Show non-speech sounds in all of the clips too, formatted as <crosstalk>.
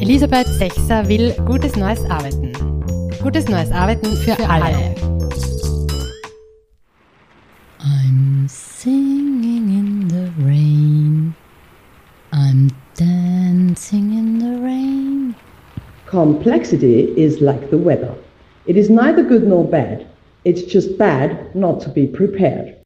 Elisabeth Sechser will gutes neues Arbeiten. Gutes neues Arbeiten für, für alle. alle. I'm singing in the rain. I'm dancing in the rain. Complexity is like the weather. It is neither good nor bad. It's just bad not to be prepared.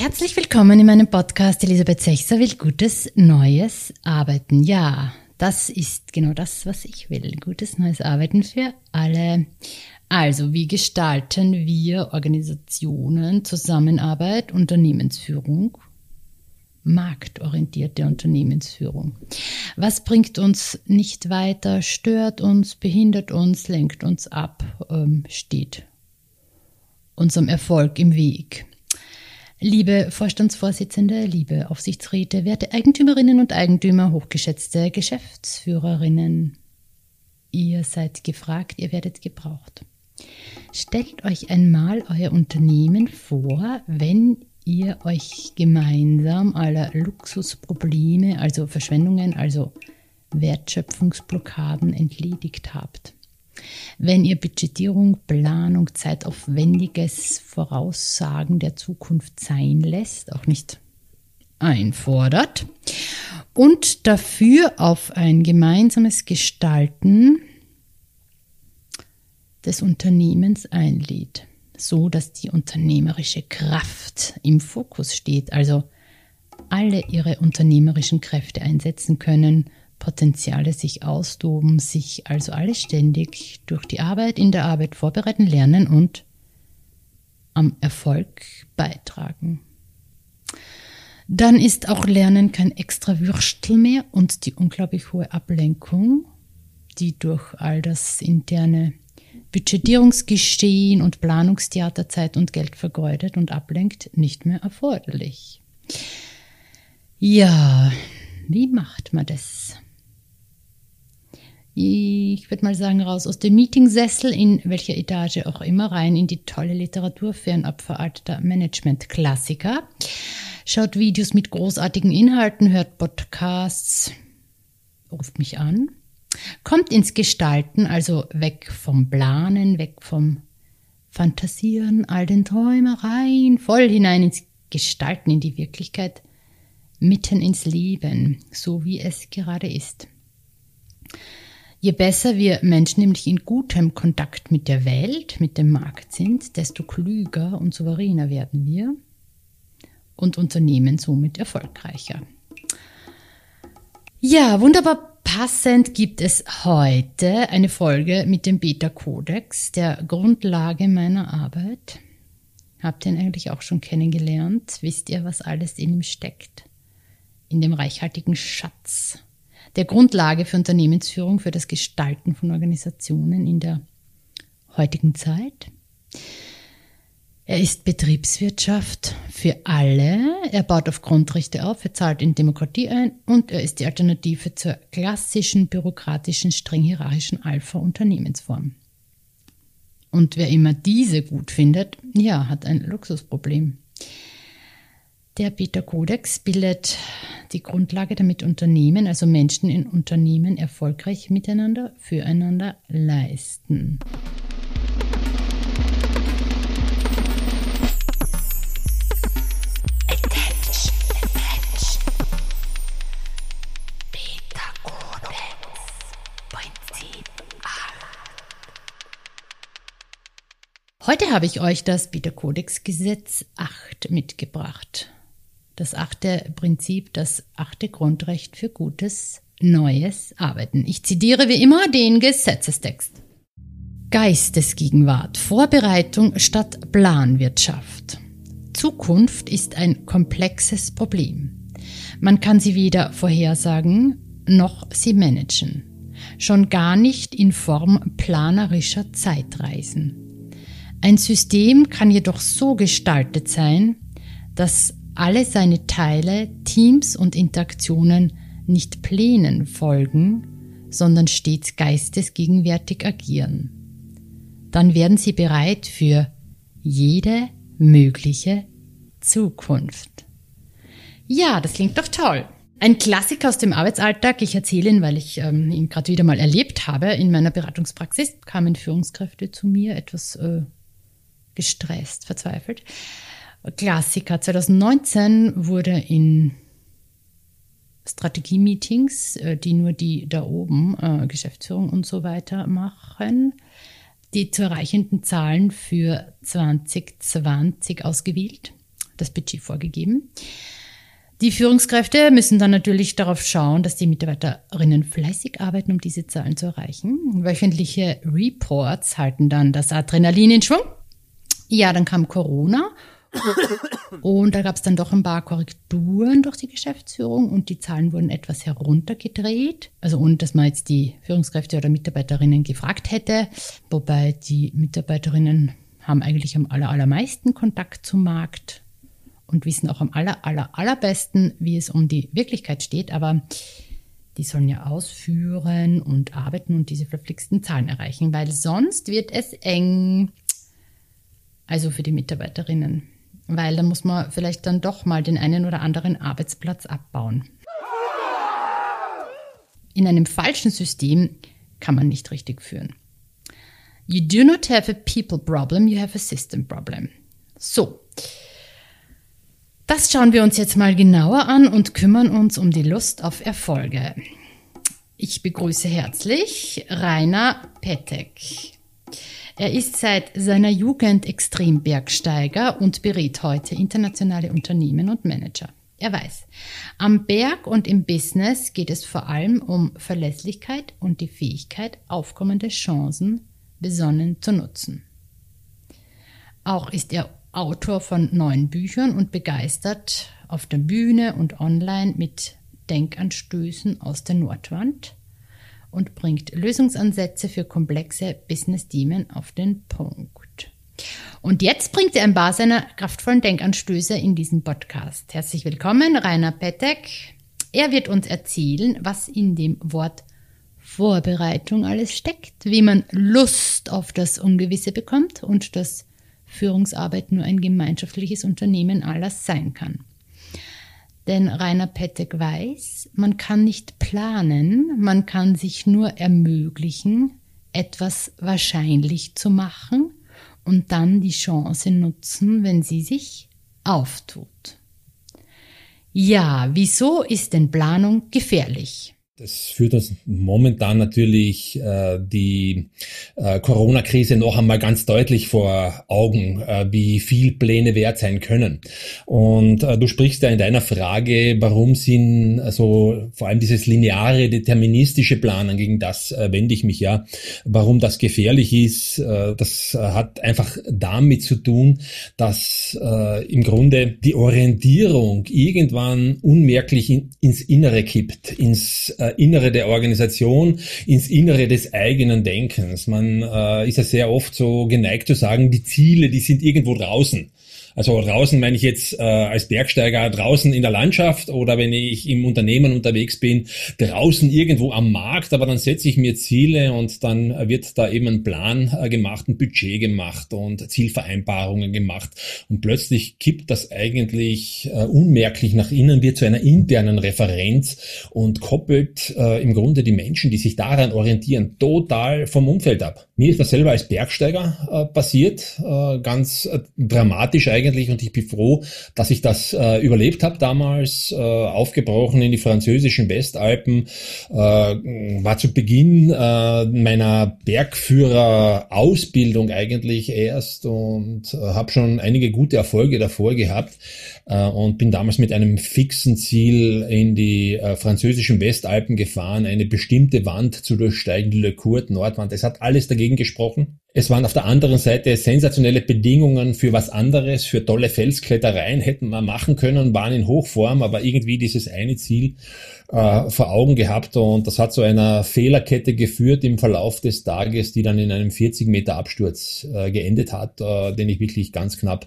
Herzlich willkommen in meinem Podcast Elisabeth Sechser will gutes neues Arbeiten. Ja, das ist genau das, was ich will. Gutes neues Arbeiten für alle. Also, wie gestalten wir Organisationen, Zusammenarbeit, Unternehmensführung? Marktorientierte Unternehmensführung. Was bringt uns nicht weiter, stört uns, behindert uns, lenkt uns ab, ähm, steht unserem Erfolg im Weg? Liebe Vorstandsvorsitzende, liebe Aufsichtsräte, werte Eigentümerinnen und Eigentümer, hochgeschätzte Geschäftsführerinnen, ihr seid gefragt, ihr werdet gebraucht. Stellt euch einmal euer Unternehmen vor, wenn ihr euch gemeinsam aller Luxusprobleme, also Verschwendungen, also Wertschöpfungsblockaden entledigt habt. Wenn ihr Budgetierung, Planung, zeitaufwendiges Voraussagen der Zukunft sein lässt, auch nicht einfordert und dafür auf ein gemeinsames Gestalten des Unternehmens einlädt, so dass die unternehmerische Kraft im Fokus steht, also alle ihre unternehmerischen Kräfte einsetzen können, Potenziale sich austoben, sich also alle ständig durch die Arbeit in der Arbeit vorbereiten, lernen und am Erfolg beitragen. Dann ist auch Lernen kein extra Würstel mehr und die unglaublich hohe Ablenkung, die durch all das interne Budgetierungsgeschehen und Planungstheater Zeit und Geld vergeudet und ablenkt, nicht mehr erforderlich. Ja, wie macht man das? Ich würde mal sagen, raus aus dem Meetingsessel, in welcher Etage auch immer, rein in die tolle Literatur fernab veralteter Management-Klassiker. Schaut Videos mit großartigen Inhalten, hört Podcasts, ruft mich an. Kommt ins Gestalten, also weg vom Planen, weg vom Fantasieren, all den Träumereien, voll hinein ins Gestalten, in die Wirklichkeit, mitten ins Leben, so wie es gerade ist. Je besser wir Menschen nämlich in gutem Kontakt mit der Welt, mit dem Markt sind, desto klüger und souveräner werden wir und Unternehmen somit erfolgreicher. Ja, wunderbar passend gibt es heute eine Folge mit dem Beta-Kodex, der Grundlage meiner Arbeit. Habt ihr ihn eigentlich auch schon kennengelernt? Wisst ihr, was alles in ihm steckt? In dem reichhaltigen Schatz der Grundlage für Unternehmensführung, für das Gestalten von Organisationen in der heutigen Zeit. Er ist Betriebswirtschaft für alle, er baut auf Grundrechte auf, er zahlt in Demokratie ein und er ist die Alternative zur klassischen, bürokratischen, streng hierarchischen Alpha-Unternehmensform. Und wer immer diese gut findet, ja, hat ein Luxusproblem. Der Beta-Kodex bildet die Grundlage, damit Unternehmen, also Menschen in Unternehmen, erfolgreich miteinander, füreinander leisten. Heute habe ich euch das Beta-Kodex-Gesetz 8 mitgebracht das achte Prinzip, das achte Grundrecht für gutes neues Arbeiten. Ich zitiere wie immer den Gesetzestext. Geistesgegenwart, Vorbereitung statt Planwirtschaft. Zukunft ist ein komplexes Problem. Man kann sie weder vorhersagen noch sie managen. Schon gar nicht in Form planerischer Zeitreisen. Ein System kann jedoch so gestaltet sein, dass alle seine Teile, Teams und Interaktionen nicht Plänen folgen, sondern stets geistesgegenwärtig agieren. Dann werden sie bereit für jede mögliche Zukunft. Ja, das klingt doch toll. Ein Klassiker aus dem Arbeitsalltag, ich erzähle ihn, weil ich ähm, ihn gerade wieder mal erlebt habe. In meiner Beratungspraxis kamen Führungskräfte zu mir, etwas äh, gestresst, verzweifelt. Klassiker 2019 wurde in Strategie-Meetings, äh, die nur die da oben, äh, Geschäftsführung und so weiter machen, die zu erreichenden Zahlen für 2020 ausgewählt, das Budget vorgegeben. Die Führungskräfte müssen dann natürlich darauf schauen, dass die Mitarbeiterinnen fleißig arbeiten, um diese Zahlen zu erreichen. Wöchentliche Reports halten dann das Adrenalin in Schwung. Ja, dann kam Corona und da gab es dann doch ein paar Korrekturen durch die Geschäftsführung und die Zahlen wurden etwas heruntergedreht. Also ohne dass man jetzt die Führungskräfte oder Mitarbeiterinnen gefragt hätte. Wobei die Mitarbeiterinnen haben eigentlich am aller, allermeisten Kontakt zum Markt und wissen auch am aller, aller, allerbesten, wie es um die Wirklichkeit steht, aber die sollen ja ausführen und arbeiten und diese verflixten Zahlen erreichen, weil sonst wird es eng. Also für die Mitarbeiterinnen. Weil da muss man vielleicht dann doch mal den einen oder anderen Arbeitsplatz abbauen. In einem falschen System kann man nicht richtig führen. You do not have a people problem, you have a system problem. So, das schauen wir uns jetzt mal genauer an und kümmern uns um die Lust auf Erfolge. Ich begrüße herzlich Rainer Petek. Er ist seit seiner Jugend Extrembergsteiger und berät heute internationale Unternehmen und Manager. Er weiß, am Berg und im Business geht es vor allem um Verlässlichkeit und die Fähigkeit, aufkommende Chancen besonnen zu nutzen. Auch ist er Autor von neun Büchern und begeistert auf der Bühne und online mit Denkanstößen aus der Nordwand und bringt Lösungsansätze für komplexe Business-Themen auf den Punkt. Und jetzt bringt er ein paar seiner kraftvollen Denkanstöße in diesem Podcast. Herzlich willkommen, Rainer Petek. Er wird uns erzählen, was in dem Wort Vorbereitung alles steckt, wie man Lust auf das Ungewisse bekommt und das Führungsarbeit nur ein gemeinschaftliches Unternehmen aller sein kann. Denn Rainer Pettek weiß, man kann nicht planen, man kann sich nur ermöglichen, etwas wahrscheinlich zu machen und dann die Chance nutzen, wenn sie sich auftut. Ja, wieso ist denn Planung gefährlich? Das führt uns momentan natürlich äh, die äh, Corona-Krise noch einmal ganz deutlich vor Augen, äh, wie viel Pläne wert sein können. Und äh, du sprichst ja in deiner Frage, warum sind also vor allem dieses lineare, deterministische Planen, gegen das äh, wende ich mich ja, warum das gefährlich ist. Äh, das äh, hat einfach damit zu tun, dass äh, im Grunde die Orientierung irgendwann unmerklich in, ins Innere kippt, ins äh, Innere der Organisation, ins Innere des eigenen Denkens. Man äh, ist ja sehr oft so geneigt zu sagen, die Ziele, die sind irgendwo draußen. Also draußen meine ich jetzt äh, als Bergsteiger draußen in der Landschaft oder wenn ich im Unternehmen unterwegs bin, draußen irgendwo am Markt, aber dann setze ich mir Ziele und dann wird da eben ein Plan äh, gemacht, ein Budget gemacht und Zielvereinbarungen gemacht und plötzlich kippt das eigentlich äh, unmerklich nach innen, wird zu einer internen Referenz und koppelt äh, im Grunde die Menschen, die sich daran orientieren, total vom Umfeld ab. Mir ist das selber als Bergsteiger äh, passiert, äh, ganz äh, dramatisch eigentlich und ich bin froh, dass ich das äh, überlebt habe damals, äh, aufgebrochen in die französischen Westalpen, war zu Beginn meiner Bergführerausbildung eigentlich erst und habe schon einige gute Erfolge davor gehabt und bin damals mit einem fixen Ziel in die äh, französischen Westalpen gefahren, eine bestimmte Wand zu durchsteigen, die Le Court Nordwand. Es hat alles dagegen gesprochen. Es waren auf der anderen Seite sensationelle Bedingungen für was anderes, für tolle Felsklettereien hätten wir machen können, waren in Hochform, aber irgendwie dieses eine Ziel äh, vor Augen gehabt und das hat zu einer Fehlerkette geführt im Verlauf des Tages, die dann in einem 40 Meter Absturz äh, geendet hat, äh, den ich wirklich ganz knapp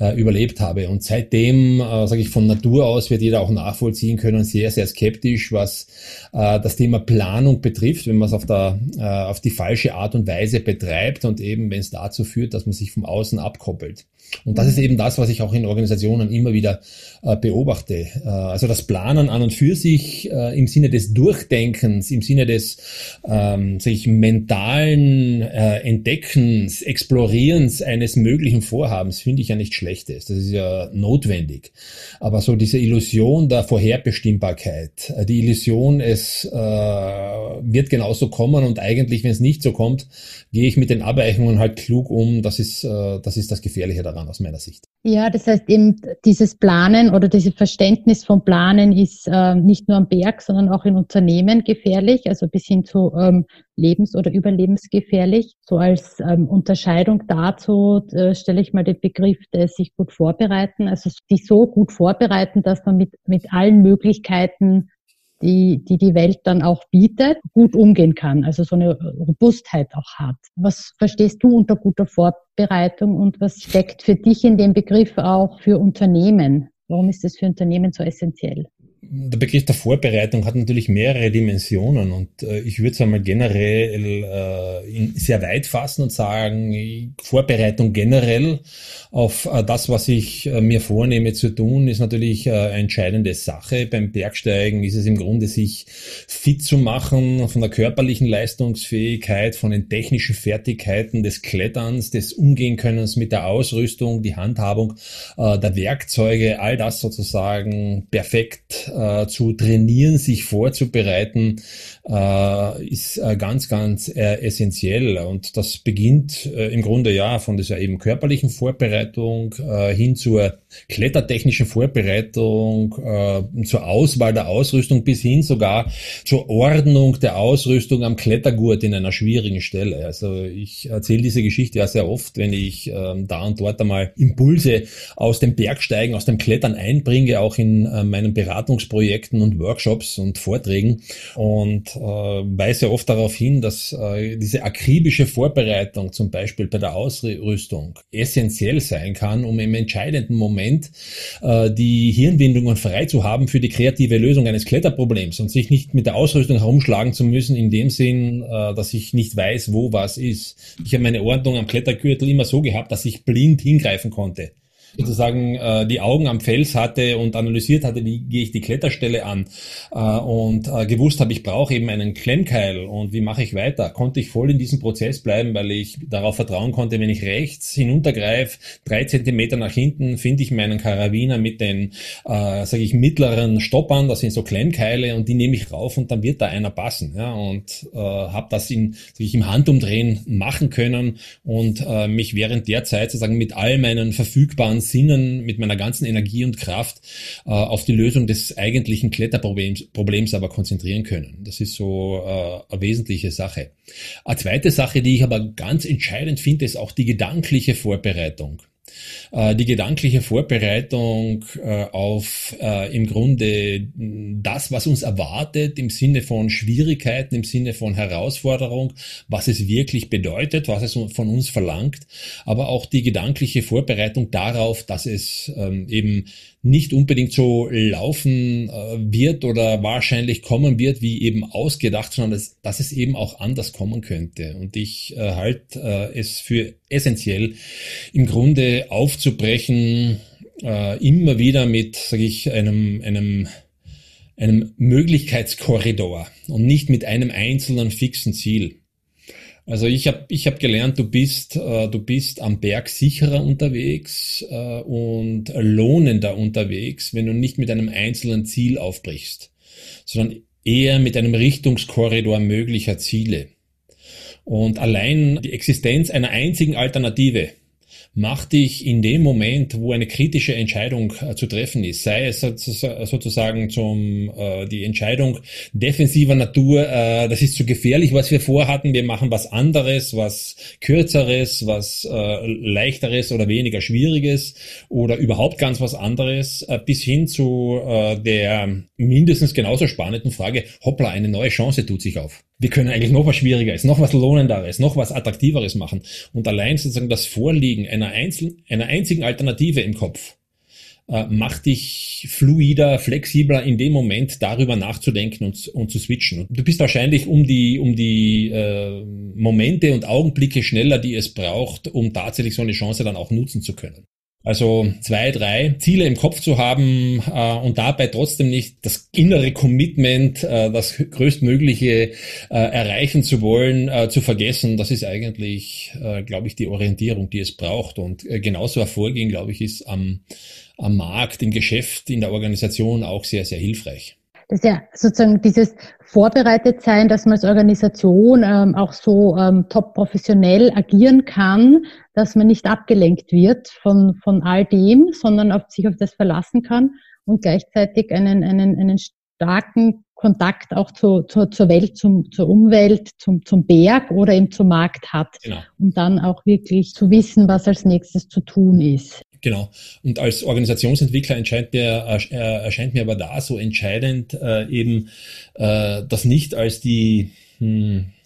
äh, überlebt habe. Und seitdem, äh, sage ich von Natur aus, wird jeder auch nachvollziehen können, sehr, sehr skeptisch, was äh, das Thema Planung betrifft, wenn man es auf, der, äh, auf die falsche Art und Weise betreibt und eben, wenn es dazu führt, dass man sich vom Außen abkoppelt. Und das ist eben das, was ich auch in Organisationen immer wieder äh, beobachte. Äh, also das Planen an und für sich äh, im Sinne des Durchdenkens, im Sinne des ähm, sich mentalen äh, Entdeckens, Explorierens eines möglichen Vorhabens finde ich ja nicht schlechtes. Das ist ja notwendig. Aber so diese Illusion der Vorherbestimmbarkeit, äh, die Illusion, es äh, wird genauso kommen und eigentlich, wenn es nicht so kommt, gehe ich mit den Abweichungen halt klug um. Das ist, das ist das Gefährliche daran aus meiner Sicht. Ja, das heißt eben dieses Planen oder dieses Verständnis von Planen ist äh, nicht nur am Berg, sondern auch in Unternehmen gefährlich, also bis hin zu ähm, lebens- oder überlebensgefährlich. So als ähm, Unterscheidung dazu äh, stelle ich mal den Begriff des sich gut vorbereiten, also sich so gut vorbereiten, dass man mit, mit allen Möglichkeiten die, die die Welt dann auch bietet, gut umgehen kann, also so eine Robustheit auch hat. Was verstehst du unter guter Vorbereitung und was steckt für dich in dem Begriff auch für Unternehmen? Warum ist das für Unternehmen so essentiell? Der Begriff der Vorbereitung hat natürlich mehrere Dimensionen und äh, ich würde es einmal generell äh, sehr weit fassen und sagen, Vorbereitung generell auf äh, das, was ich äh, mir vornehme zu tun, ist natürlich äh, eine entscheidende Sache. Beim Bergsteigen ist es im Grunde, sich fit zu machen von der körperlichen Leistungsfähigkeit, von den technischen Fertigkeiten des Kletterns, des Umgehenkönnens mit der Ausrüstung, die Handhabung äh, der Werkzeuge, all das sozusagen perfekt äh, zu trainieren, sich vorzubereiten, äh, ist äh, ganz, ganz äh, essentiell. Und das beginnt äh, im Grunde ja von dieser eben körperlichen Vorbereitung äh, hin zur klettertechnischen Vorbereitung, zur Auswahl der Ausrüstung bis hin sogar zur Ordnung der Ausrüstung am Klettergurt in einer schwierigen Stelle. Also ich erzähle diese Geschichte ja sehr oft, wenn ich ähm, da und dort einmal Impulse aus dem Bergsteigen, aus dem Klettern einbringe, auch in meinen Beratungsprojekten und Workshops und Vorträgen und äh, weise oft darauf hin, dass äh, diese akribische Vorbereitung zum Beispiel bei der Ausrüstung essentiell sein kann, um im entscheidenden Moment Moment, äh, die Hirnwindungen frei zu haben für die kreative Lösung eines Kletterproblems und sich nicht mit der Ausrüstung herumschlagen zu müssen, in dem Sinn, äh, dass ich nicht weiß, wo was ist. Ich habe meine Ordnung am Klettergürtel immer so gehabt, dass ich blind hingreifen konnte sozusagen äh, die Augen am Fels hatte und analysiert hatte, wie gehe ich die Kletterstelle an. Äh, und äh, gewusst habe, ich brauche eben einen Klemmkeil. Und wie mache ich weiter, konnte ich voll in diesem Prozess bleiben, weil ich darauf vertrauen konnte, wenn ich rechts hinuntergreife, drei Zentimeter nach hinten, finde ich meinen Karabiner mit den, äh, sage ich, mittleren Stoppern, das sind so Klemmkeile und die nehme ich rauf und dann wird da einer passen. Ja, und äh, habe das in, sag ich, im Handumdrehen machen können und äh, mich während der Zeit sozusagen mit all meinen verfügbaren Sinnen, mit meiner ganzen Energie und Kraft äh, auf die Lösung des eigentlichen Kletterproblems Problems aber konzentrieren können. Das ist so äh, eine wesentliche Sache. Eine zweite Sache, die ich aber ganz entscheidend finde, ist auch die gedankliche Vorbereitung. Äh, die gedankliche Vorbereitung äh, auf äh, im Grunde das, was uns erwartet im Sinne von Schwierigkeiten, im Sinne von Herausforderung, was es wirklich bedeutet, was es von uns verlangt, aber auch die gedankliche Vorbereitung darauf, dass es ähm, eben nicht unbedingt so laufen äh, wird oder wahrscheinlich kommen wird, wie eben ausgedacht, sondern dass, dass es eben auch anders kommen könnte. Und ich äh, halte äh, es für essentiell, im Grunde aufzubrechen, äh, immer wieder mit, sage ich, einem, einem einem Möglichkeitskorridor und nicht mit einem einzelnen fixen Ziel. Also ich habe ich hab gelernt, du bist, äh, du bist am Berg sicherer unterwegs äh, und lohnender unterwegs, wenn du nicht mit einem einzelnen Ziel aufbrichst, sondern eher mit einem Richtungskorridor möglicher Ziele. Und allein die Existenz einer einzigen Alternative mach dich in dem Moment, wo eine kritische Entscheidung äh, zu treffen ist, sei es sozusagen zum äh, die Entscheidung defensiver Natur, äh, das ist zu gefährlich, was wir vorhatten, wir machen was anderes, was kürzeres, was äh, leichteres oder weniger schwieriges oder überhaupt ganz was anderes, äh, bis hin zu äh, der mindestens genauso spannenden Frage, hoppla, eine neue Chance tut sich auf. Wir können eigentlich noch was Schwierigeres, noch was Lohnenderes, noch was Attraktiveres machen. Und allein sozusagen das Vorliegen einer, einzelnen, einer einzigen Alternative im Kopf äh, macht dich fluider, flexibler in dem Moment darüber nachzudenken und, und zu switchen. Und du bist wahrscheinlich um die, um die äh, Momente und Augenblicke schneller, die es braucht, um tatsächlich so eine Chance dann auch nutzen zu können. Also zwei, drei Ziele im Kopf zu haben äh, und dabei trotzdem nicht das innere Commitment, äh, das größtmögliche äh, erreichen zu wollen, äh, zu vergessen, das ist eigentlich, äh, glaube ich, die Orientierung, die es braucht. Und äh, genauso hervorgehen, glaube ich, ist am, am Markt, im Geschäft, in der Organisation auch sehr, sehr hilfreich. Das ist ja sozusagen dieses vorbereitet sein, dass man als Organisation ähm, auch so ähm, top professionell agieren kann, dass man nicht abgelenkt wird von, von all dem, sondern auf sich auf das verlassen kann und gleichzeitig einen, einen, einen starken Kontakt auch zu, zu, zur Welt, zum, zur Umwelt, zum, zum Berg oder eben zum Markt hat, genau. um dann auch wirklich zu wissen, was als nächstes zu tun ist. Genau. Und als Organisationsentwickler erscheint mir, äh, erscheint mir aber da so entscheidend äh, eben äh, das nicht als die hm, äh,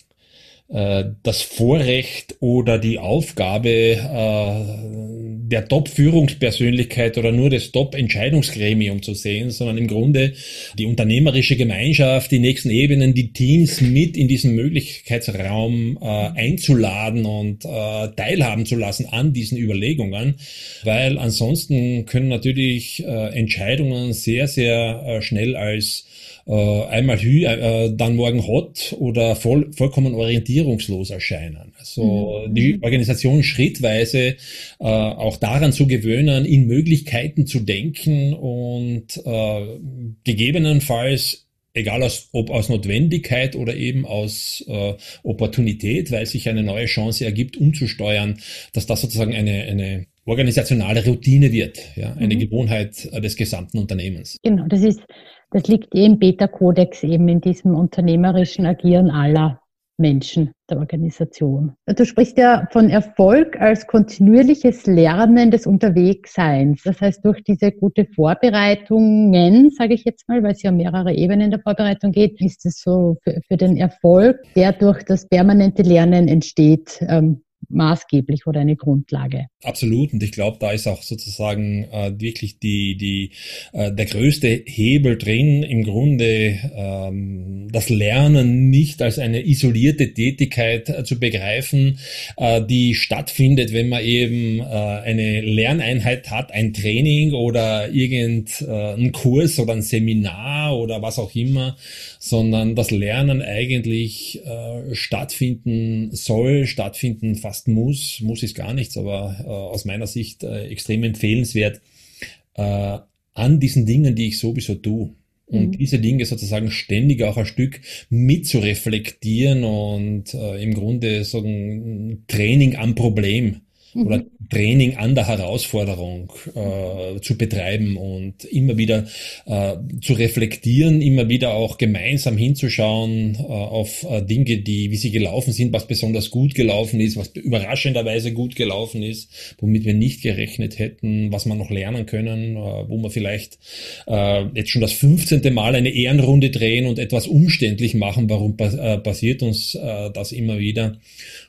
das Vorrecht oder die Aufgabe äh, der Top-Führungspersönlichkeit oder nur des Top-Entscheidungsgremium zu sehen, sondern im Grunde die unternehmerische Gemeinschaft, die nächsten Ebenen, die Teams mit in diesen Möglichkeitsraum äh, einzuladen und äh, teilhaben zu lassen an diesen Überlegungen, weil ansonsten können natürlich äh, Entscheidungen sehr, sehr äh, schnell als äh, einmal Hü, äh, dann morgen Hot oder voll, vollkommen orientierungslos erscheinen. Also mhm. die Organisation schrittweise äh, auch daran zu gewöhnen, in Möglichkeiten zu denken und äh, gegebenenfalls egal aus, ob aus Notwendigkeit oder eben aus äh, Opportunität, weil sich eine neue Chance ergibt, umzusteuern, dass das sozusagen eine, eine organisationale Routine wird, ja, eine mhm. Gewohnheit äh, des gesamten Unternehmens. Genau, das ist das liegt eh im Beta-Kodex eben in diesem unternehmerischen Agieren aller Menschen der Organisation. Du sprichst ja von Erfolg als kontinuierliches Lernen des Unterwegsseins. Das heißt, durch diese gute Vorbereitungen, sage ich jetzt mal, weil es ja mehrere Ebenen der Vorbereitung geht, ist es so für, für den Erfolg, der durch das permanente Lernen entsteht, ähm, maßgeblich oder eine Grundlage. Absolut. Und ich glaube, da ist auch sozusagen äh, wirklich die, die, äh, der größte Hebel drin, im Grunde ähm, das Lernen nicht als eine isolierte Tätigkeit äh, zu begreifen, äh, die stattfindet, wenn man eben äh, eine Lerneinheit hat, ein Training oder irgendein Kurs oder ein Seminar oder was auch immer, sondern das Lernen eigentlich äh, stattfinden soll, stattfinden fast muss, muss ist gar nichts, aber äh, aus meiner Sicht äh, extrem empfehlenswert, äh, an diesen Dingen, die ich sowieso tue. Und mhm. diese Dinge sozusagen ständig auch ein Stück mit zu reflektieren und äh, im Grunde so ein Training am Problem mhm. oder Training an der Herausforderung äh, zu betreiben und immer wieder äh, zu reflektieren, immer wieder auch gemeinsam hinzuschauen äh, auf äh, Dinge, die, wie sie gelaufen sind, was besonders gut gelaufen ist, was überraschenderweise gut gelaufen ist, womit wir nicht gerechnet hätten, was wir noch lernen können, äh, wo wir vielleicht äh, jetzt schon das 15. Mal eine Ehrenrunde drehen und etwas umständlich machen, warum passiert uns das immer wieder.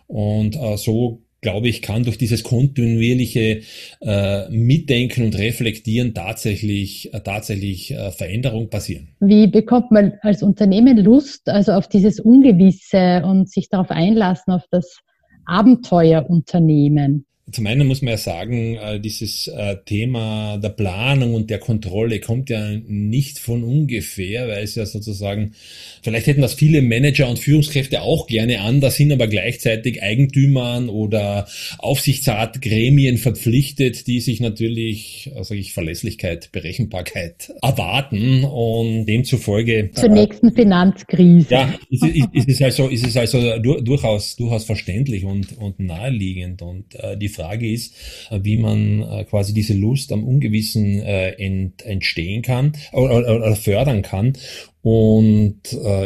Und so glaube ich, kann durch dieses kontinuierliche äh, Mitdenken und Reflektieren tatsächlich, äh, tatsächlich äh, Veränderung passieren. Wie bekommt man als Unternehmen Lust, also auf dieses Ungewisse und sich darauf einlassen, auf das Abenteuerunternehmen? Zum einen muss man ja sagen, äh, dieses äh, Thema der Planung und der Kontrolle kommt ja nicht von ungefähr, weil es ja sozusagen, vielleicht hätten das viele Manager und Führungskräfte auch gerne an, da sind aber gleichzeitig Eigentümern oder Aufsichtsratgremien verpflichtet, die sich natürlich, äh, sage ich, Verlässlichkeit, Berechenbarkeit erwarten und demzufolge. Zur nächsten Finanzkrise. Ja, ist, ist, ist es also, ist es also durchaus, durchaus verständlich und, und naheliegend und die Frage ist, äh, wie man äh, quasi diese Lust am Ungewissen äh, entstehen kann oder, oder fördern kann. Und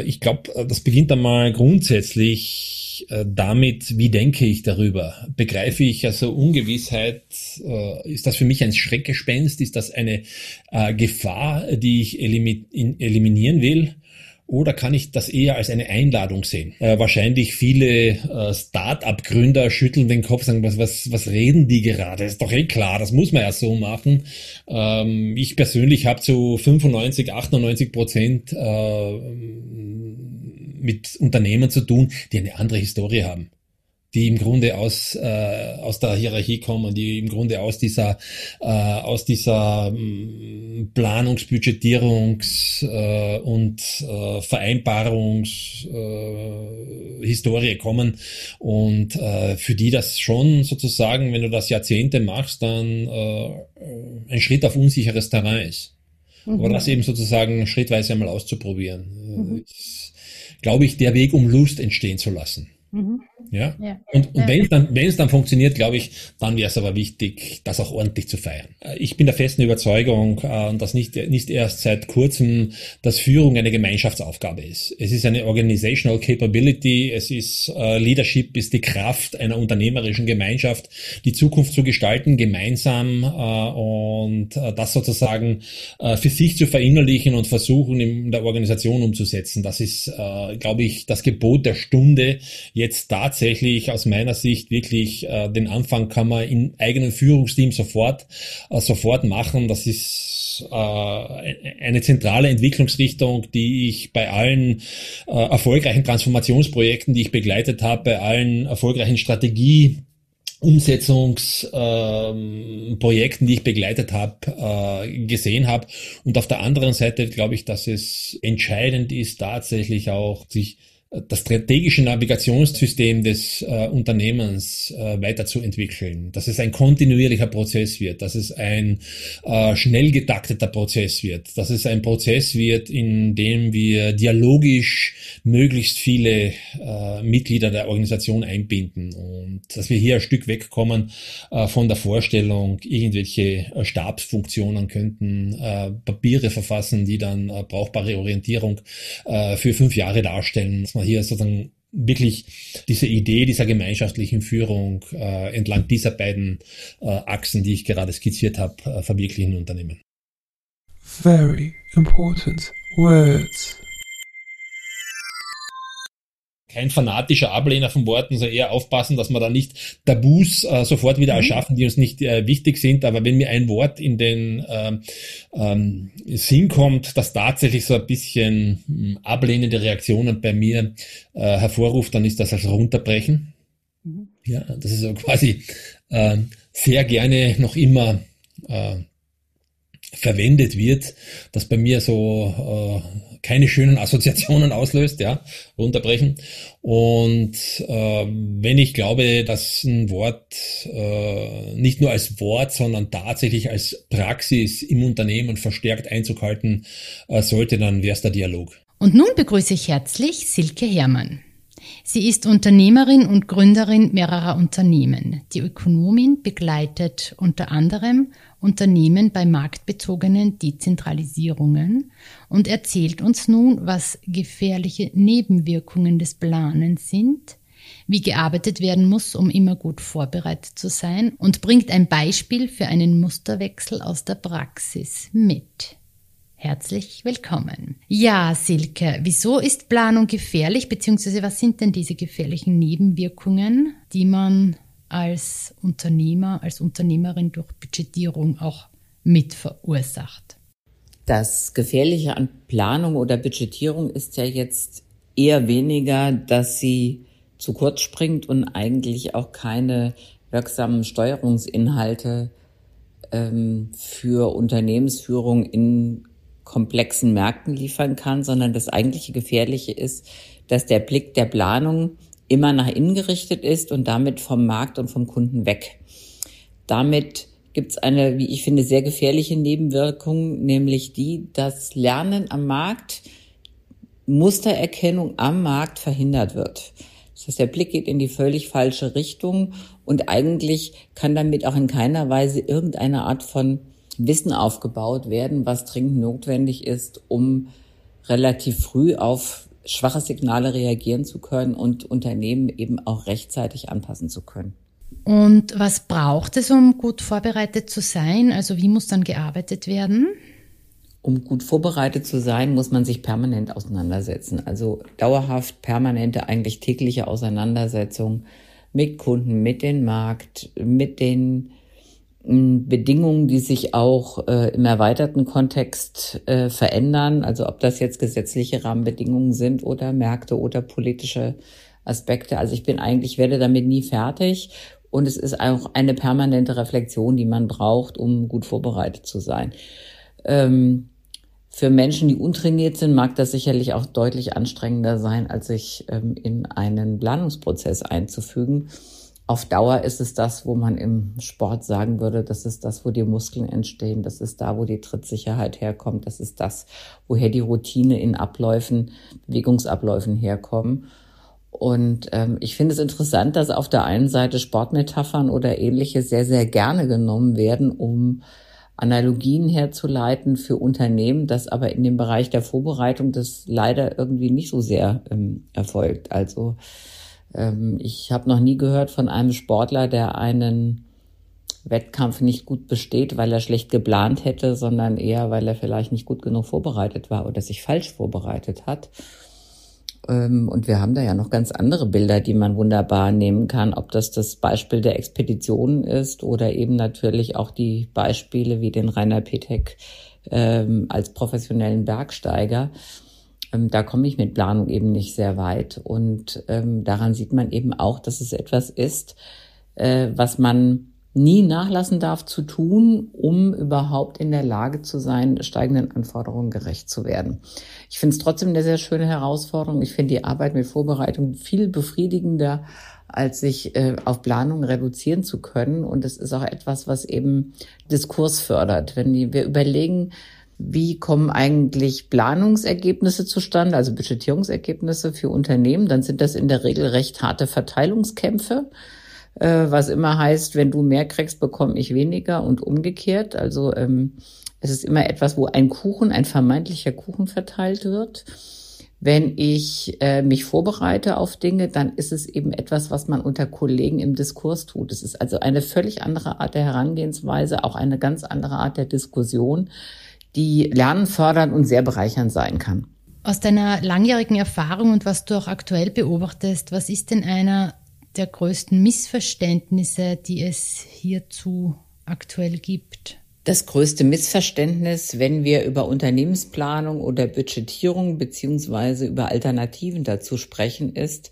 ich glaube, das beginnt einmal grundsätzlich damit, wie denke ich darüber? Begreife ich also Ungewissheit? ist das für mich ein Schreckgespenst? Ist das eine Gefahr, die ich eliminieren will? Oder kann ich das eher als eine Einladung sehen? Äh, wahrscheinlich viele äh, Start-up-Gründer schütteln den Kopf, sagen, was, was, was reden die gerade? ist doch eh klar, das muss man ja so machen. Ähm, ich persönlich habe zu 95, 98 Prozent äh, mit Unternehmen zu tun, die eine andere Historie haben die im Grunde aus äh, aus der Hierarchie kommen, die im Grunde aus dieser äh, aus dieser ähm, Planungs-, Budgetierungs- äh, und äh, Vereinbarungshistorie äh, kommen und äh, für die das schon sozusagen, wenn du das Jahrzehnte machst, dann äh, ein Schritt auf unsicheres Terrain ist. Mhm. Aber das eben sozusagen schrittweise einmal auszuprobieren, mhm. ist, glaube ich, der Weg, um Lust entstehen zu lassen. Mhm. Ja? ja. Und, und ja. wenn es dann, wenn es dann funktioniert, glaube ich, dann wäre es aber wichtig, das auch ordentlich zu feiern. Äh, ich bin der festen Überzeugung, äh, dass nicht, nicht erst seit kurzem, dass Führung eine Gemeinschaftsaufgabe ist. Es ist eine Organizational Capability, es ist uh, Leadership ist die Kraft einer unternehmerischen Gemeinschaft, die Zukunft zu gestalten, gemeinsam uh, und uh, das sozusagen für sich zu verinnerlichen und versuchen, in der Organisation umzusetzen. Das ist, glaube ich, das Gebot der Stunde jetzt tatsächlich aus meiner Sicht wirklich äh, den Anfang kann man in eigenen Führungsteam sofort äh, sofort machen. Das ist äh, eine zentrale Entwicklungsrichtung, die ich bei allen äh, erfolgreichen Transformationsprojekten, die ich begleitet habe, bei allen erfolgreichen Strategie Umsetzungsprojekten, ähm, die ich begleitet habe, äh, gesehen habe. Und auf der anderen Seite glaube ich, dass es entscheidend ist, tatsächlich auch sich das strategische Navigationssystem des äh, Unternehmens äh, weiterzuentwickeln, dass es ein kontinuierlicher Prozess wird, dass es ein äh, schnell getakteter Prozess wird, dass es ein Prozess wird, in dem wir dialogisch möglichst viele äh, Mitglieder der Organisation einbinden. Und dass wir hier ein Stück wegkommen äh, von der Vorstellung, irgendwelche äh, Stabsfunktionen könnten äh, Papiere verfassen, die dann äh, brauchbare Orientierung äh, für fünf Jahre darstellen man hier sozusagen wirklich diese Idee dieser gemeinschaftlichen Führung äh, entlang dieser beiden äh, Achsen, die ich gerade skizziert habe, äh, verwirklichen Unternehmen. Very important words kein fanatischer Ablehner von Worten, sondern eher aufpassen, dass wir da nicht Tabus äh, sofort wieder mhm. erschaffen, die uns nicht äh, wichtig sind. Aber wenn mir ein Wort in den ähm, ähm, Sinn kommt, das tatsächlich so ein bisschen hm, ablehnende Reaktionen bei mir äh, hervorruft, dann ist das als runterbrechen. Mhm. Ja, das ist so quasi äh, sehr gerne noch immer äh, verwendet wird, das bei mir so äh, keine schönen Assoziationen <laughs> auslöst, ja, runterbrechen. Und äh, wenn ich glaube, dass ein Wort äh, nicht nur als Wort, sondern tatsächlich als Praxis im Unternehmen verstärkt Einzug halten äh, sollte, dann wäre es der Dialog. Und nun begrüße ich herzlich Silke Herrmann. Sie ist Unternehmerin und Gründerin mehrerer Unternehmen. Die Ökonomin begleitet unter anderem Unternehmen bei marktbezogenen Dezentralisierungen und erzählt uns nun, was gefährliche Nebenwirkungen des Planens sind, wie gearbeitet werden muss, um immer gut vorbereitet zu sein und bringt ein Beispiel für einen Musterwechsel aus der Praxis mit. Herzlich willkommen. Ja, Silke, wieso ist Planung gefährlich, beziehungsweise was sind denn diese gefährlichen Nebenwirkungen, die man als Unternehmer, als Unternehmerin durch Budgetierung auch mit verursacht. Das Gefährliche an Planung oder Budgetierung ist ja jetzt eher weniger, dass sie zu kurz springt und eigentlich auch keine wirksamen Steuerungsinhalte ähm, für Unternehmensführung in komplexen Märkten liefern kann, sondern das eigentliche Gefährliche ist, dass der Blick der Planung immer nach innen gerichtet ist und damit vom Markt und vom Kunden weg. Damit gibt es eine, wie ich finde, sehr gefährliche Nebenwirkung, nämlich die, dass Lernen am Markt, Mustererkennung am Markt verhindert wird. Das heißt, der Blick geht in die völlig falsche Richtung und eigentlich kann damit auch in keiner Weise irgendeine Art von Wissen aufgebaut werden, was dringend notwendig ist, um relativ früh auf schwache Signale reagieren zu können und Unternehmen eben auch rechtzeitig anpassen zu können. Und was braucht es, um gut vorbereitet zu sein? Also wie muss dann gearbeitet werden? Um gut vorbereitet zu sein, muss man sich permanent auseinandersetzen. Also dauerhaft, permanente, eigentlich tägliche Auseinandersetzung mit Kunden, mit dem Markt, mit den Bedingungen, die sich auch äh, im erweiterten Kontext äh, verändern, also ob das jetzt gesetzliche Rahmenbedingungen sind oder Märkte oder politische Aspekte. Also ich bin eigentlich, werde damit nie fertig. Und es ist auch eine permanente Reflexion, die man braucht, um gut vorbereitet zu sein. Ähm, für Menschen, die untrainiert sind, mag das sicherlich auch deutlich anstrengender sein, als sich ähm, in einen Planungsprozess einzufügen. Auf Dauer ist es das, wo man im Sport sagen würde, das ist das, wo die Muskeln entstehen, das ist da, wo die Trittsicherheit herkommt, das ist das, woher die Routine in Abläufen, Bewegungsabläufen herkommen. Und ähm, ich finde es interessant, dass auf der einen Seite Sportmetaphern oder ähnliche sehr, sehr gerne genommen werden, um Analogien herzuleiten für Unternehmen, das aber in dem Bereich der Vorbereitung das leider irgendwie nicht so sehr ähm, erfolgt. Also ich habe noch nie gehört von einem Sportler, der einen Wettkampf nicht gut besteht, weil er schlecht geplant hätte, sondern eher, weil er vielleicht nicht gut genug vorbereitet war oder sich falsch vorbereitet hat. Ähm, und wir haben da ja noch ganz andere Bilder, die man wunderbar nehmen kann, ob das das Beispiel der Expeditionen ist oder eben natürlich auch die Beispiele wie den Rainer Petek ähm, als professionellen Bergsteiger. Ähm, da komme ich mit Planung eben nicht sehr weit. Und ähm, daran sieht man eben auch, dass es etwas ist, äh, was man nie nachlassen darf zu tun, um überhaupt in der Lage zu sein, steigenden Anforderungen gerecht zu werden. Ich finde es trotzdem eine sehr schöne Herausforderung. Ich finde die Arbeit mit Vorbereitung viel befriedigender, als sich äh, auf Planung reduzieren zu können. Und es ist auch etwas, was eben Diskurs fördert. Wenn die, wir überlegen, wie kommen eigentlich Planungsergebnisse zustande, also Budgetierungsergebnisse für Unternehmen, dann sind das in der Regel recht harte Verteilungskämpfe äh, was immer heißt, wenn du mehr kriegst, bekomme ich weniger und umgekehrt. Also ähm, es ist immer etwas, wo ein Kuchen, ein vermeintlicher Kuchen verteilt wird. Wenn ich äh, mich vorbereite auf Dinge, dann ist es eben etwas, was man unter Kollegen im Diskurs tut. Es ist also eine völlig andere Art der Herangehensweise, auch eine ganz andere Art der Diskussion, die lernen, fördern und sehr bereichernd sein kann. Aus deiner langjährigen Erfahrung und was du auch aktuell beobachtest, was ist denn einer der größten Missverständnisse, die es hierzu aktuell gibt? Das größte Missverständnis, wenn wir über Unternehmensplanung oder Budgetierung beziehungsweise über Alternativen dazu sprechen, ist,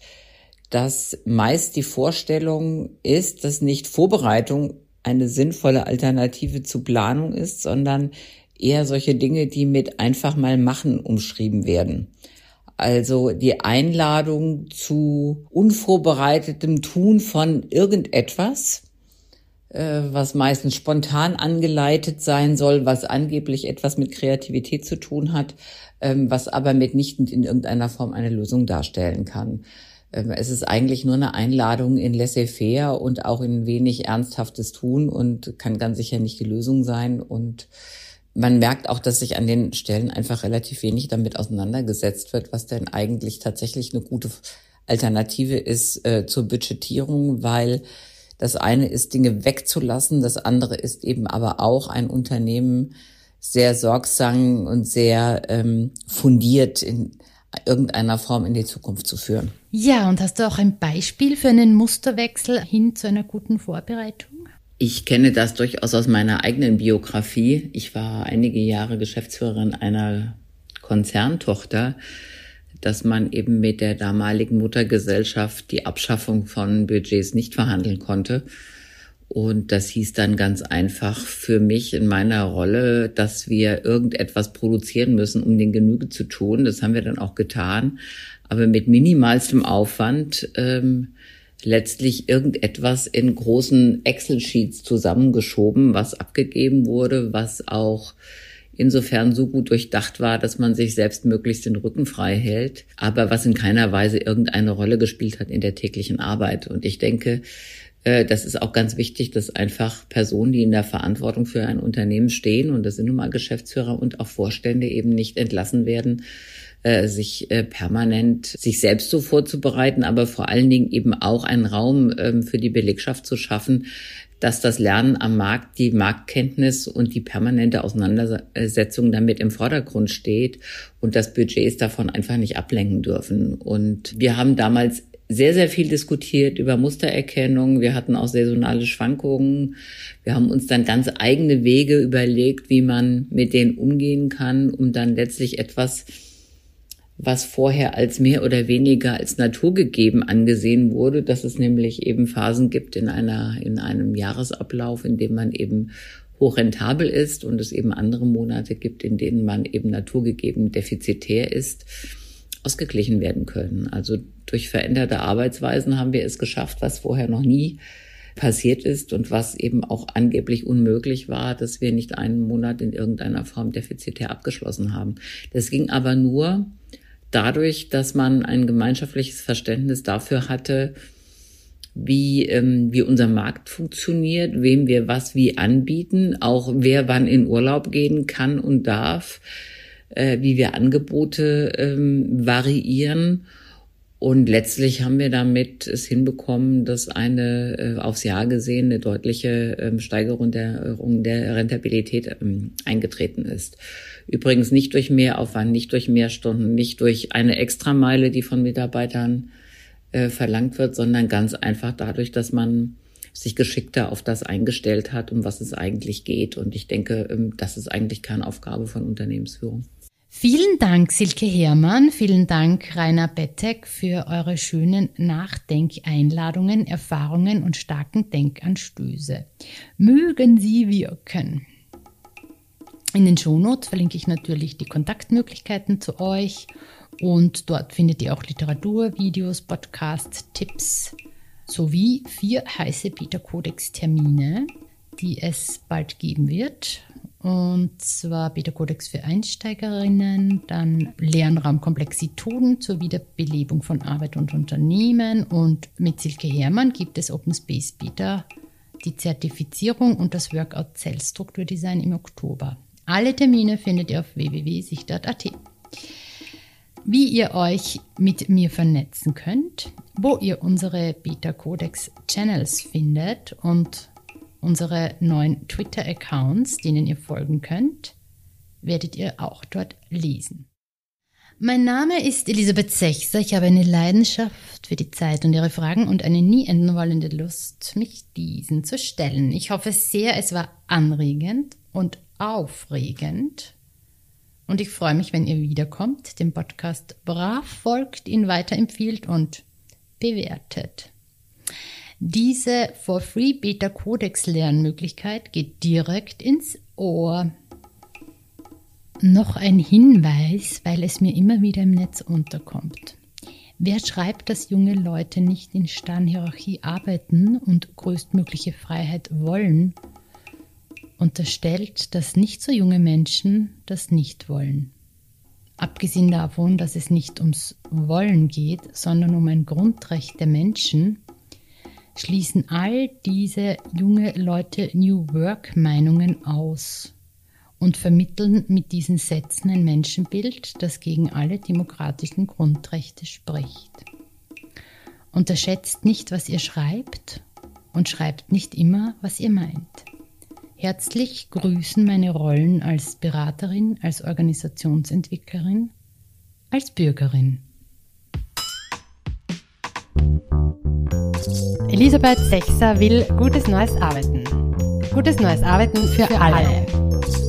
dass meist die Vorstellung ist, dass nicht Vorbereitung eine sinnvolle Alternative zu Planung ist, sondern eher solche Dinge, die mit einfach mal machen umschrieben werden. Also die Einladung zu unvorbereitetem Tun von irgendetwas, äh, was meistens spontan angeleitet sein soll, was angeblich etwas mit Kreativität zu tun hat, ähm, was aber mitnichten in irgendeiner Form eine Lösung darstellen kann. Ähm, es ist eigentlich nur eine Einladung in laissez-faire und auch in wenig ernsthaftes Tun und kann ganz sicher nicht die Lösung sein und man merkt auch, dass sich an den Stellen einfach relativ wenig damit auseinandergesetzt wird, was denn eigentlich tatsächlich eine gute Alternative ist äh, zur Budgetierung, weil das eine ist, Dinge wegzulassen, das andere ist eben aber auch ein Unternehmen sehr sorgsam und sehr ähm, fundiert in irgendeiner Form in die Zukunft zu führen. Ja, und hast du auch ein Beispiel für einen Musterwechsel hin zu einer guten Vorbereitung? Ich kenne das durchaus aus meiner eigenen Biografie. Ich war einige Jahre Geschäftsführerin einer Konzerntochter, dass man eben mit der damaligen Muttergesellschaft die Abschaffung von Budgets nicht verhandeln konnte. Und das hieß dann ganz einfach für mich in meiner Rolle, dass wir irgendetwas produzieren müssen, um den Genüge zu tun. Das haben wir dann auch getan, aber mit minimalstem Aufwand. Ähm, letztlich irgendetwas in großen Excel-Sheets zusammengeschoben, was abgegeben wurde, was auch insofern so gut durchdacht war, dass man sich selbst möglichst den Rücken frei hält, aber was in keiner Weise irgendeine Rolle gespielt hat in der täglichen Arbeit. Und ich denke, äh, das ist auch ganz wichtig, dass einfach Personen, die in der Verantwortung für ein Unternehmen stehen, und das sind nun mal Geschäftsführer und auch Vorstände eben nicht entlassen werden, äh, sich äh, permanent sich selbst so vorzubereiten, aber vor allen Dingen eben auch einen Raum ähm, für die Belegschaft zu schaffen, dass das Lernen am Markt, die Marktkenntnis und die permanente Auseinandersetzung damit im Vordergrund steht und dass Budgets davon einfach nicht ablenken dürfen. Und wir haben damals sehr, sehr viel diskutiert über Mustererkennung. Wir hatten auch saisonale Schwankungen. Wir haben uns dann ganz eigene Wege überlegt, wie man mit denen umgehen kann, um dann letztlich etwas was vorher als mehr oder weniger als naturgegeben angesehen wurde, dass es nämlich eben Phasen gibt in einer, in einem Jahresablauf, in dem man eben hochrentabel ist und es eben andere Monate gibt, in denen man eben naturgegeben defizitär ist, ausgeglichen werden können. Also durch veränderte Arbeitsweisen haben wir es geschafft, was vorher noch nie passiert ist und was eben auch angeblich unmöglich war, dass wir nicht einen Monat in irgendeiner Form defizitär abgeschlossen haben. Das ging aber nur, dadurch, dass man ein gemeinschaftliches Verständnis dafür hatte, wie, ähm, wie unser Markt funktioniert, wem wir was wie anbieten, auch wer wann in Urlaub gehen kann und darf, äh, wie wir Angebote ähm, variieren. Und letztlich haben wir damit es hinbekommen, dass eine äh, aufs Jahr gesehen eine deutliche ähm, Steigerung der, der Rentabilität ähm, eingetreten ist. Übrigens nicht durch Mehraufwand, nicht durch Mehrstunden, nicht durch eine Extrameile, die von Mitarbeitern äh, verlangt wird, sondern ganz einfach dadurch, dass man sich geschickter auf das eingestellt hat, um was es eigentlich geht. Und ich denke, ähm, das ist eigentlich Kernaufgabe von Unternehmensführung. Vielen Dank, Silke Herrmann. Vielen Dank, Rainer Bettek, für eure schönen Nachdenkeinladungen, Erfahrungen und starken Denkanstöße. Mögen sie wirken. In den Shownotes verlinke ich natürlich die Kontaktmöglichkeiten zu euch und dort findet ihr auch Literatur, Videos, Podcasts, Tipps sowie vier heiße Beta-Codex-Termine, die es bald geben wird. Und zwar Beta-Codex für Einsteigerinnen, dann Lernraum Komplexitoden zur Wiederbelebung von Arbeit und Unternehmen und mit Silke Herrmann gibt es Open Space Beta, die Zertifizierung und das Workout Zellstrukturdesign im Oktober. Alle Termine findet ihr auf www.sichtart.at. Wie ihr euch mit mir vernetzen könnt, wo ihr unsere Beta Codex Channels findet und unsere neuen Twitter-Accounts, denen ihr folgen könnt, werdet ihr auch dort lesen. Mein Name ist Elisabeth Sechser. Ich habe eine Leidenschaft für die Zeit und ihre Fragen und eine nie enden wollende Lust, mich diesen zu stellen. Ich hoffe sehr, es war anregend und aufregend. Und ich freue mich, wenn ihr wiederkommt, dem Podcast brav folgt, ihn weiterempfiehlt und bewertet. Diese For Free Beta Codex Lernmöglichkeit geht direkt ins Ohr. Noch ein Hinweis, weil es mir immer wieder im Netz unterkommt. Wer schreibt, dass junge Leute nicht in Sternhierarchie arbeiten und größtmögliche Freiheit wollen unterstellt, dass nicht so junge Menschen das nicht wollen. Abgesehen davon, dass es nicht ums Wollen geht, sondern um ein Grundrecht der Menschen, schließen all diese junge Leute New Work Meinungen aus und vermitteln mit diesen Sätzen ein Menschenbild, das gegen alle demokratischen Grundrechte spricht. Unterschätzt nicht, was ihr schreibt und schreibt nicht immer, was ihr meint. Herzlich grüßen meine Rollen als Beraterin, als Organisationsentwicklerin, als Bürgerin. Elisabeth Sechser will gutes neues Arbeiten. Gutes neues Arbeiten für, für alle. alle.